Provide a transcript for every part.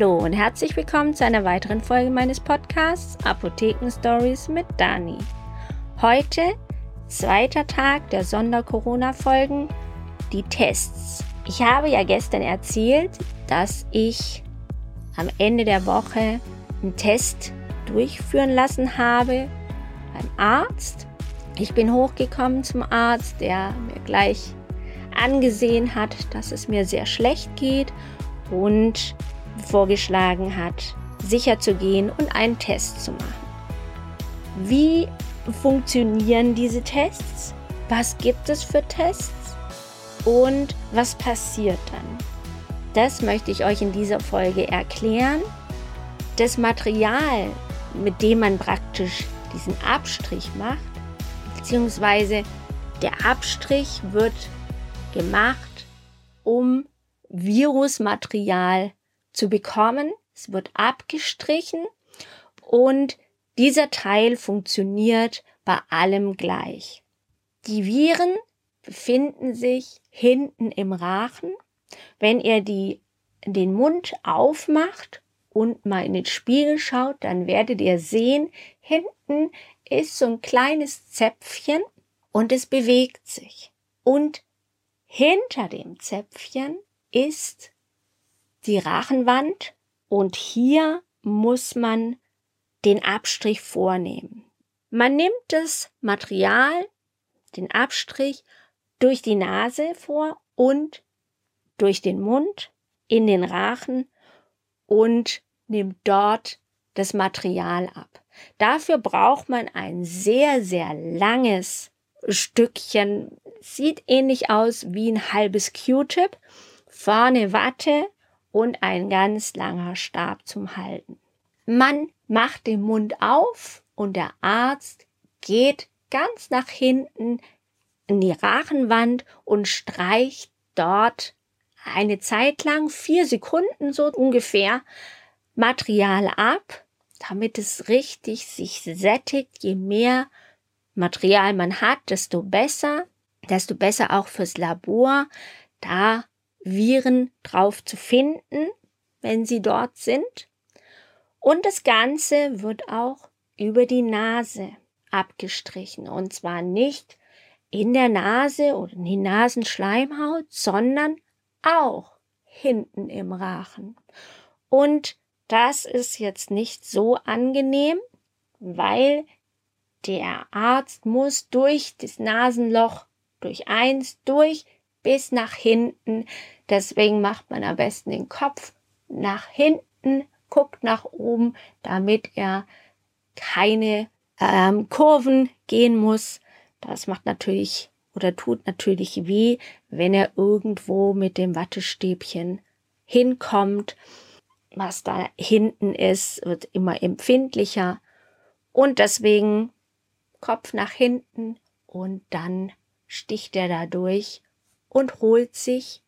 Hallo und herzlich willkommen zu einer weiteren Folge meines Podcasts Apotheken Stories mit Dani. Heute zweiter Tag der Sonder-Corona-Folgen, die Tests. Ich habe ja gestern erzählt, dass ich am Ende der Woche einen Test durchführen lassen habe beim Arzt. Ich bin hochgekommen zum Arzt, der mir gleich angesehen hat, dass es mir sehr schlecht geht und vorgeschlagen hat, sicher zu gehen und einen Test zu machen. Wie funktionieren diese Tests? Was gibt es für Tests? Und was passiert dann? Das möchte ich euch in dieser Folge erklären. Das Material, mit dem man praktisch diesen Abstrich macht, beziehungsweise der Abstrich wird gemacht, um Virusmaterial zu bekommen. Es wird abgestrichen und dieser Teil funktioniert bei allem gleich. Die Viren befinden sich hinten im Rachen. Wenn ihr die, den Mund aufmacht und mal in den Spiegel schaut, dann werdet ihr sehen, hinten ist so ein kleines Zäpfchen und es bewegt sich. Und hinter dem Zäpfchen ist die Rachenwand und hier muss man den Abstrich vornehmen. Man nimmt das Material, den Abstrich, durch die Nase vor und durch den Mund in den Rachen und nimmt dort das Material ab. Dafür braucht man ein sehr, sehr langes Stückchen, sieht ähnlich aus wie ein halbes Q-Tip, vorne Watte und ein ganz langer Stab zum Halten. Man macht den Mund auf und der Arzt geht ganz nach hinten in die Rachenwand und streicht dort eine Zeit lang, vier Sekunden so ungefähr, Material ab, damit es richtig sich sättigt. Je mehr Material man hat, desto besser, desto besser auch fürs Labor, da Viren drauf zu finden, wenn sie dort sind. Und das Ganze wird auch über die Nase abgestrichen. Und zwar nicht in der Nase oder in die Nasenschleimhaut, sondern auch hinten im Rachen. Und das ist jetzt nicht so angenehm, weil der Arzt muss durch das Nasenloch, durch eins durch, bis nach hinten. Deswegen macht man am besten den Kopf nach hinten, guckt nach oben, damit er keine ähm, Kurven gehen muss. Das macht natürlich oder tut natürlich weh, wenn er irgendwo mit dem Wattestäbchen hinkommt. Was da hinten ist, wird immer empfindlicher. Und deswegen Kopf nach hinten und dann sticht er da durch und holt sich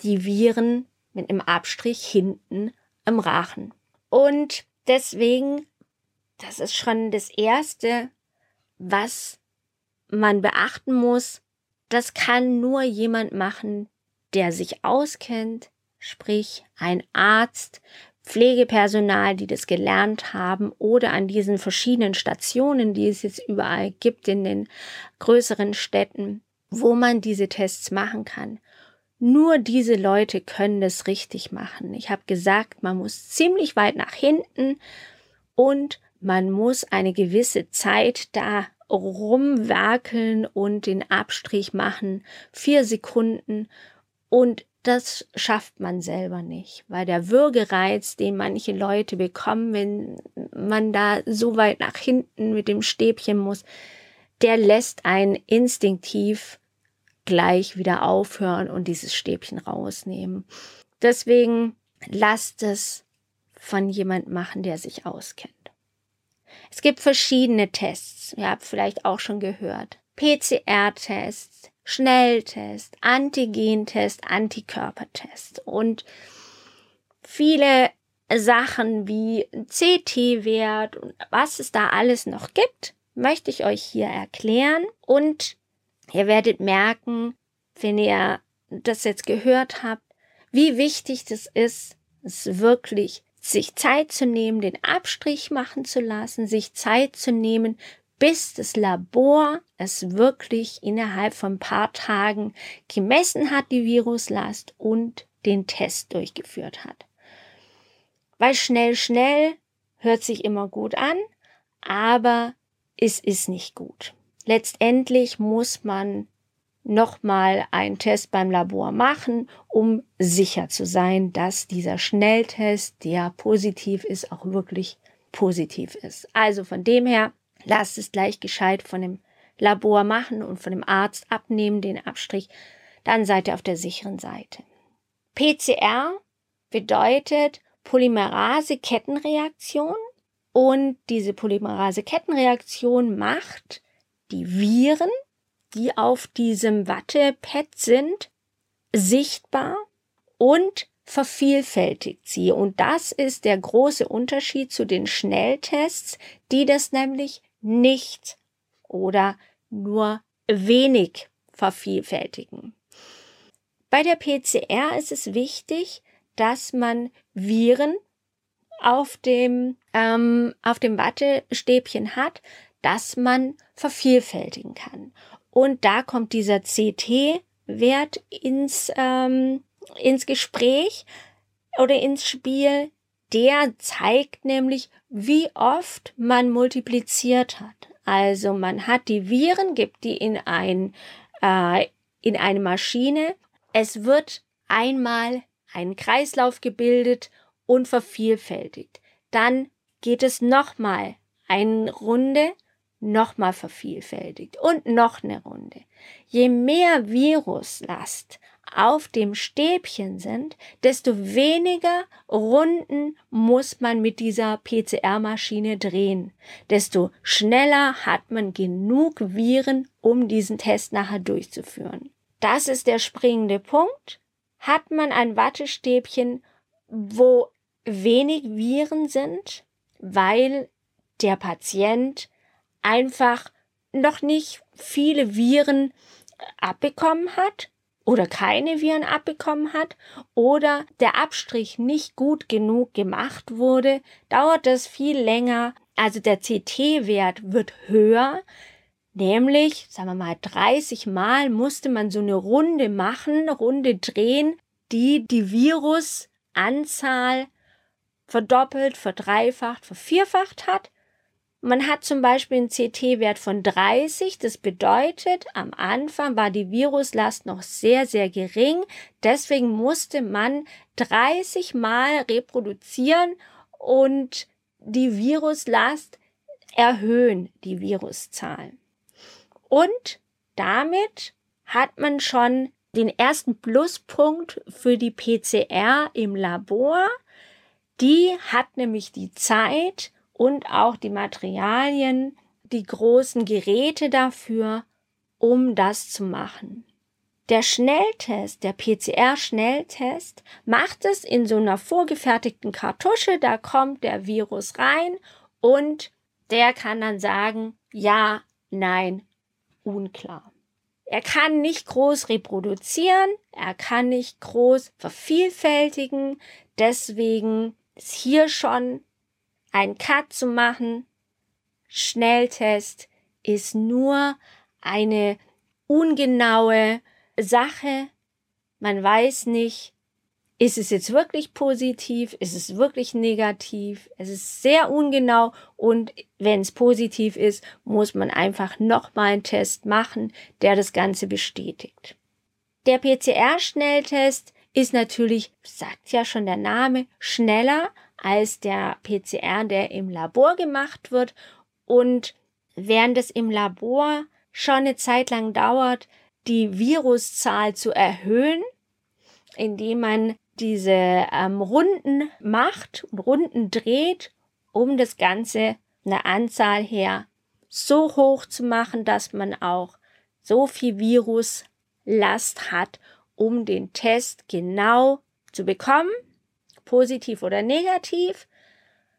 die Viren mit einem Abstrich hinten im Rachen. Und deswegen, das ist schon das Erste, was man beachten muss. Das kann nur jemand machen, der sich auskennt, sprich ein Arzt, Pflegepersonal, die das gelernt haben oder an diesen verschiedenen Stationen, die es jetzt überall gibt in den größeren Städten, wo man diese Tests machen kann. Nur diese Leute können das richtig machen. Ich habe gesagt, man muss ziemlich weit nach hinten und man muss eine gewisse Zeit da rumwerkeln und den Abstrich machen. Vier Sekunden. Und das schafft man selber nicht, weil der Würgereiz, den manche Leute bekommen, wenn man da so weit nach hinten mit dem Stäbchen muss, der lässt einen instinktiv gleich wieder aufhören und dieses Stäbchen rausnehmen. Deswegen lasst es von jemand machen, der sich auskennt. Es gibt verschiedene Tests. Ihr habt vielleicht auch schon gehört. PCR-Tests, Schnelltest, Antigentest, Antikörpertest und viele Sachen wie CT-Wert und was es da alles noch gibt, möchte ich euch hier erklären und Ihr werdet merken, wenn ihr das jetzt gehört habt, wie wichtig das ist, es wirklich sich Zeit zu nehmen, den Abstrich machen zu lassen, sich Zeit zu nehmen, bis das Labor es wirklich innerhalb von ein paar Tagen gemessen hat, die Viruslast und den Test durchgeführt hat. Weil schnell, schnell hört sich immer gut an, aber es ist nicht gut. Letztendlich muss man nochmal einen Test beim Labor machen, um sicher zu sein, dass dieser Schnelltest, der positiv ist, auch wirklich positiv ist. Also von dem her, lasst es gleich gescheit von dem Labor machen und von dem Arzt abnehmen, den Abstrich, dann seid ihr auf der sicheren Seite. PCR bedeutet Polymerase-Kettenreaktion und diese Polymerase-Kettenreaktion macht die Viren, die auf diesem Wattepad sind, sichtbar und vervielfältigt sie. Und das ist der große Unterschied zu den Schnelltests, die das nämlich nicht oder nur wenig vervielfältigen. Bei der PCR ist es wichtig, dass man Viren auf dem, ähm, auf dem Wattestäbchen hat, dass man vervielfältigen kann. Und da kommt dieser CT-Wert ins, ähm, ins Gespräch oder ins Spiel. Der zeigt nämlich, wie oft man multipliziert hat. Also man hat die Viren, gibt die in ein, äh, in eine Maschine. Es wird einmal ein Kreislauf gebildet und vervielfältigt. Dann geht es nochmal eine Runde, nochmal vervielfältigt und noch eine Runde. Je mehr Viruslast auf dem Stäbchen sind, desto weniger Runden muss man mit dieser PCR-Maschine drehen. Desto schneller hat man genug Viren, um diesen Test nachher durchzuführen. Das ist der springende Punkt. Hat man ein Wattestäbchen, wo wenig Viren sind, weil der Patient einfach noch nicht viele Viren abbekommen hat oder keine Viren abbekommen hat oder der Abstrich nicht gut genug gemacht wurde, dauert das viel länger. Also der CT-Wert wird höher, nämlich, sagen wir mal, 30 Mal musste man so eine Runde machen, Runde drehen, die die Virusanzahl verdoppelt, verdreifacht, vervierfacht hat. Man hat zum Beispiel einen CT-Wert von 30. Das bedeutet, am Anfang war die Viruslast noch sehr, sehr gering. Deswegen musste man 30 Mal reproduzieren und die Viruslast erhöhen, die Viruszahl. Und damit hat man schon den ersten Pluspunkt für die PCR im Labor. Die hat nämlich die Zeit, und auch die Materialien, die großen Geräte dafür, um das zu machen. Der Schnelltest, der PCR-Schnelltest, macht es in so einer vorgefertigten Kartusche, da kommt der Virus rein und der kann dann sagen, ja, nein, unklar. Er kann nicht groß reproduzieren, er kann nicht groß vervielfältigen, deswegen ist hier schon ein Cut zu machen. Schnelltest ist nur eine ungenaue Sache. Man weiß nicht, ist es jetzt wirklich positiv, ist es wirklich negativ, es ist sehr ungenau und wenn es positiv ist, muss man einfach nochmal einen Test machen, der das Ganze bestätigt. Der PCR-Schnelltest ist natürlich, sagt ja schon der Name, schneller als der PCR, der im Labor gemacht wird. Und während es im Labor schon eine Zeit lang dauert, die Viruszahl zu erhöhen, indem man diese ähm, Runden macht und Runden dreht, um das Ganze eine Anzahl her so hoch zu machen, dass man auch so viel Viruslast hat, um den Test genau zu bekommen positiv oder negativ.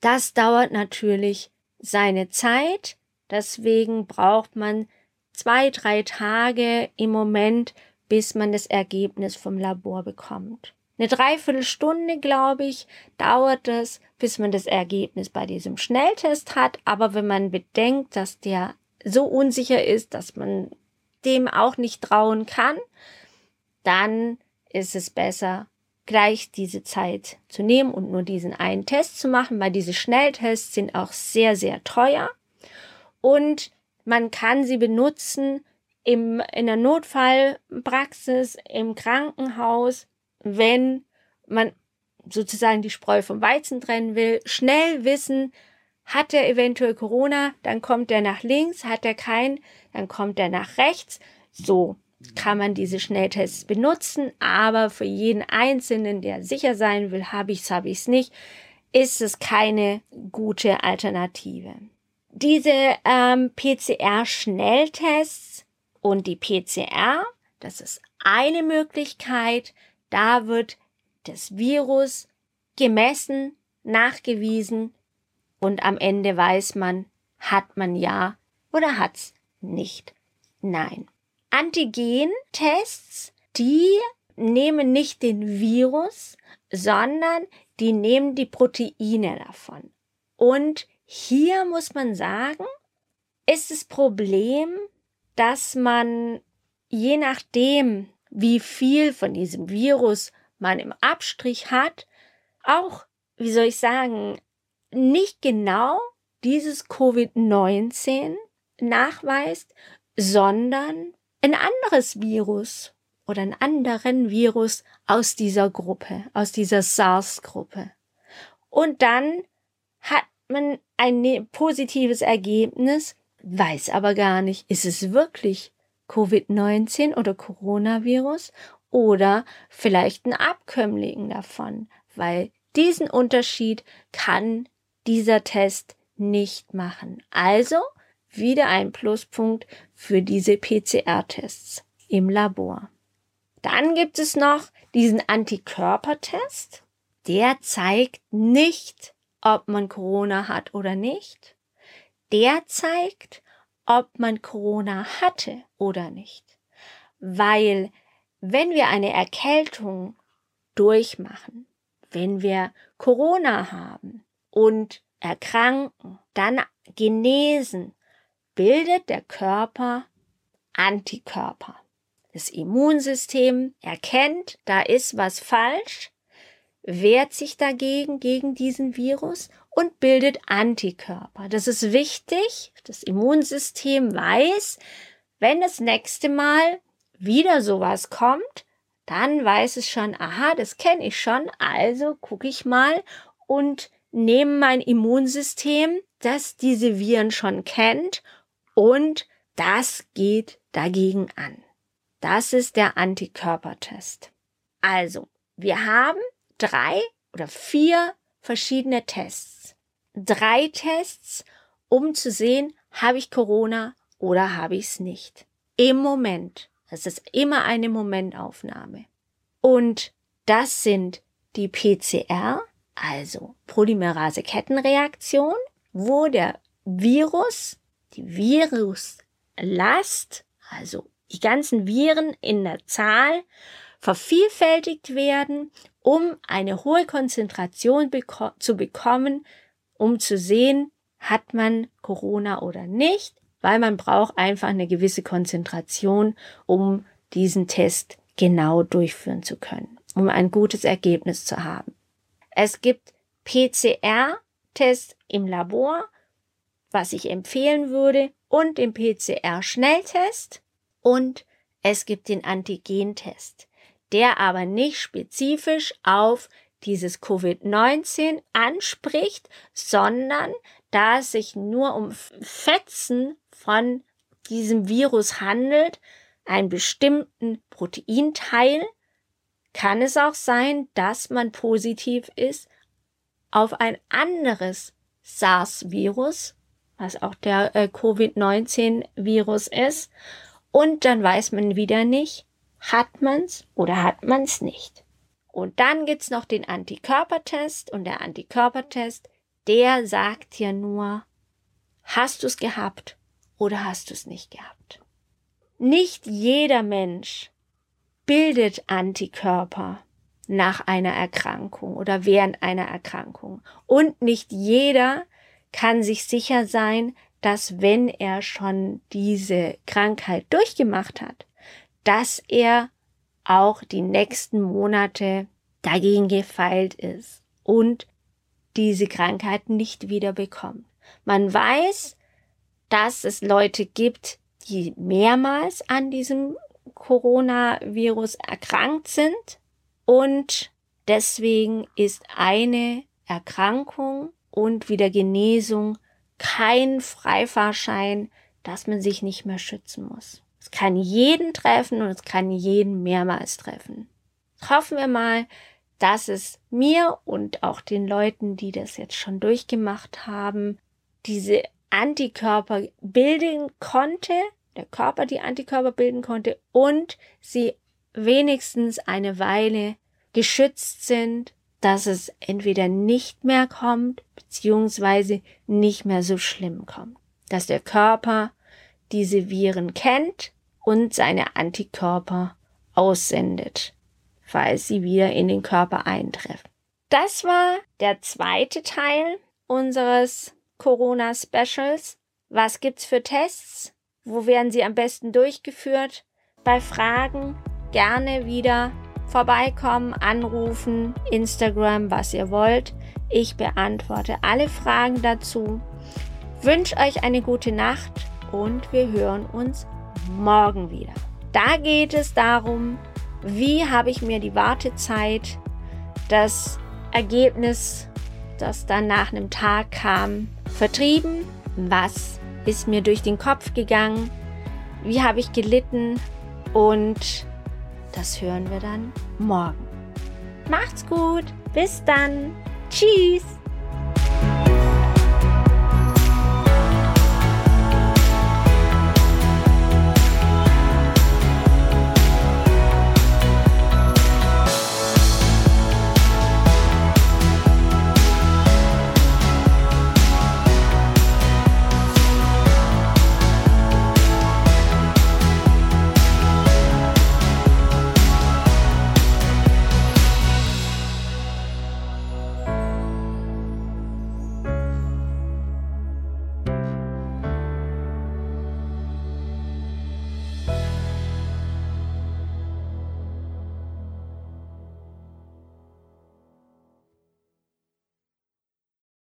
Das dauert natürlich seine Zeit. Deswegen braucht man zwei, drei Tage im Moment, bis man das Ergebnis vom Labor bekommt. Eine Dreiviertelstunde, glaube ich, dauert es, bis man das Ergebnis bei diesem Schnelltest hat. Aber wenn man bedenkt, dass der so unsicher ist, dass man dem auch nicht trauen kann, dann ist es besser, gleich diese Zeit zu nehmen und nur diesen einen Test zu machen, weil diese Schnelltests sind auch sehr, sehr teuer. Und man kann sie benutzen im, in der Notfallpraxis, im Krankenhaus, wenn man sozusagen die Spreu vom Weizen trennen will, schnell wissen, hat er eventuell Corona, dann kommt er nach links, hat er keinen, dann kommt er nach rechts. So kann man diese Schnelltests benutzen, aber für jeden Einzelnen, der sicher sein will, habe ich es, habe ich es nicht, ist es keine gute Alternative. Diese ähm, PCR-Schnelltests und die PCR, das ist eine Möglichkeit, da wird das Virus gemessen, nachgewiesen und am Ende weiß man, hat man ja oder hat's nicht. Nein. Antigen-Tests, die nehmen nicht den Virus, sondern die nehmen die Proteine davon. Und hier muss man sagen, ist das Problem, dass man je nachdem, wie viel von diesem Virus man im Abstrich hat, auch, wie soll ich sagen, nicht genau dieses Covid-19 nachweist, sondern ein anderes Virus oder einen anderen Virus aus dieser Gruppe, aus dieser SARS-Gruppe. Und dann hat man ein ne-, positives Ergebnis, weiß aber gar nicht, ist es wirklich Covid-19 oder Coronavirus oder vielleicht ein Abkömmling davon, weil diesen Unterschied kann dieser Test nicht machen. Also wieder ein Pluspunkt für diese PCR-Tests im Labor. Dann gibt es noch diesen Antikörpertest. Der zeigt nicht, ob man Corona hat oder nicht. Der zeigt, ob man Corona hatte oder nicht. Weil wenn wir eine Erkältung durchmachen, wenn wir Corona haben und erkranken, dann genesen, bildet der Körper Antikörper. Das Immunsystem erkennt, da ist was falsch, wehrt sich dagegen, gegen diesen Virus und bildet Antikörper. Das ist wichtig. Das Immunsystem weiß, wenn das nächste Mal wieder sowas kommt, dann weiß es schon, aha, das kenne ich schon, also gucke ich mal und nehme mein Immunsystem, das diese Viren schon kennt und das geht dagegen an. Das ist der Antikörpertest. Also, wir haben drei oder vier verschiedene Tests. Drei Tests, um zu sehen, habe ich Corona oder habe ich es nicht. Im Moment. Das ist immer eine Momentaufnahme. Und das sind die PCR, also Polymerase-Kettenreaktion, wo der Virus, die Viruslast, also die ganzen Viren in der Zahl vervielfältigt werden, um eine hohe Konzentration beko zu bekommen, um zu sehen, hat man Corona oder nicht, weil man braucht einfach eine gewisse Konzentration, um diesen Test genau durchführen zu können, um ein gutes Ergebnis zu haben. Es gibt PCR-Tests im Labor, was ich empfehlen würde, und den PCR-Schnelltest und es gibt den Antigentest, der aber nicht spezifisch auf dieses Covid-19 anspricht, sondern da es sich nur um Fetzen von diesem Virus handelt, einen bestimmten Proteinteil, kann es auch sein, dass man positiv ist auf ein anderes SARS-Virus, was auch der äh, Covid-19-Virus ist, und dann weiß man wieder nicht, hat man's oder hat man's nicht. Und dann gibt's noch den Antikörpertest und der Antikörpertest, der sagt ja nur, hast du's gehabt oder hast du's nicht gehabt. Nicht jeder Mensch bildet Antikörper nach einer Erkrankung oder während einer Erkrankung. Und nicht jeder kann sich sicher sein, dass wenn er schon diese Krankheit durchgemacht hat, dass er auch die nächsten Monate dagegen gefeilt ist und diese Krankheit nicht wieder bekommt. Man weiß, dass es Leute gibt, die mehrmals an diesem Coronavirus erkrankt sind und deswegen ist eine Erkrankung und wieder Genesung kein Freifahrschein, dass man sich nicht mehr schützen muss. Es kann jeden treffen und es kann jeden mehrmals treffen. Hoffen wir mal, dass es mir und auch den Leuten, die das jetzt schon durchgemacht haben, diese Antikörper bilden konnte, der Körper die Antikörper bilden konnte und sie wenigstens eine Weile geschützt sind, dass es entweder nicht mehr kommt, beziehungsweise nicht mehr so schlimm kommt. Dass der Körper diese Viren kennt und seine Antikörper aussendet, falls sie wieder in den Körper eintreffen. Das war der zweite Teil unseres Corona-Specials. Was gibt's für Tests? Wo werden sie am besten durchgeführt? Bei Fragen gerne wieder vorbeikommen, anrufen, Instagram, was ihr wollt. Ich beantworte alle Fragen dazu. Wünsche euch eine gute Nacht und wir hören uns morgen wieder. Da geht es darum, wie habe ich mir die Wartezeit, das Ergebnis, das dann nach einem Tag kam, vertrieben, was ist mir durch den Kopf gegangen, wie habe ich gelitten und das hören wir dann morgen. Macht's gut, bis dann, tschüss.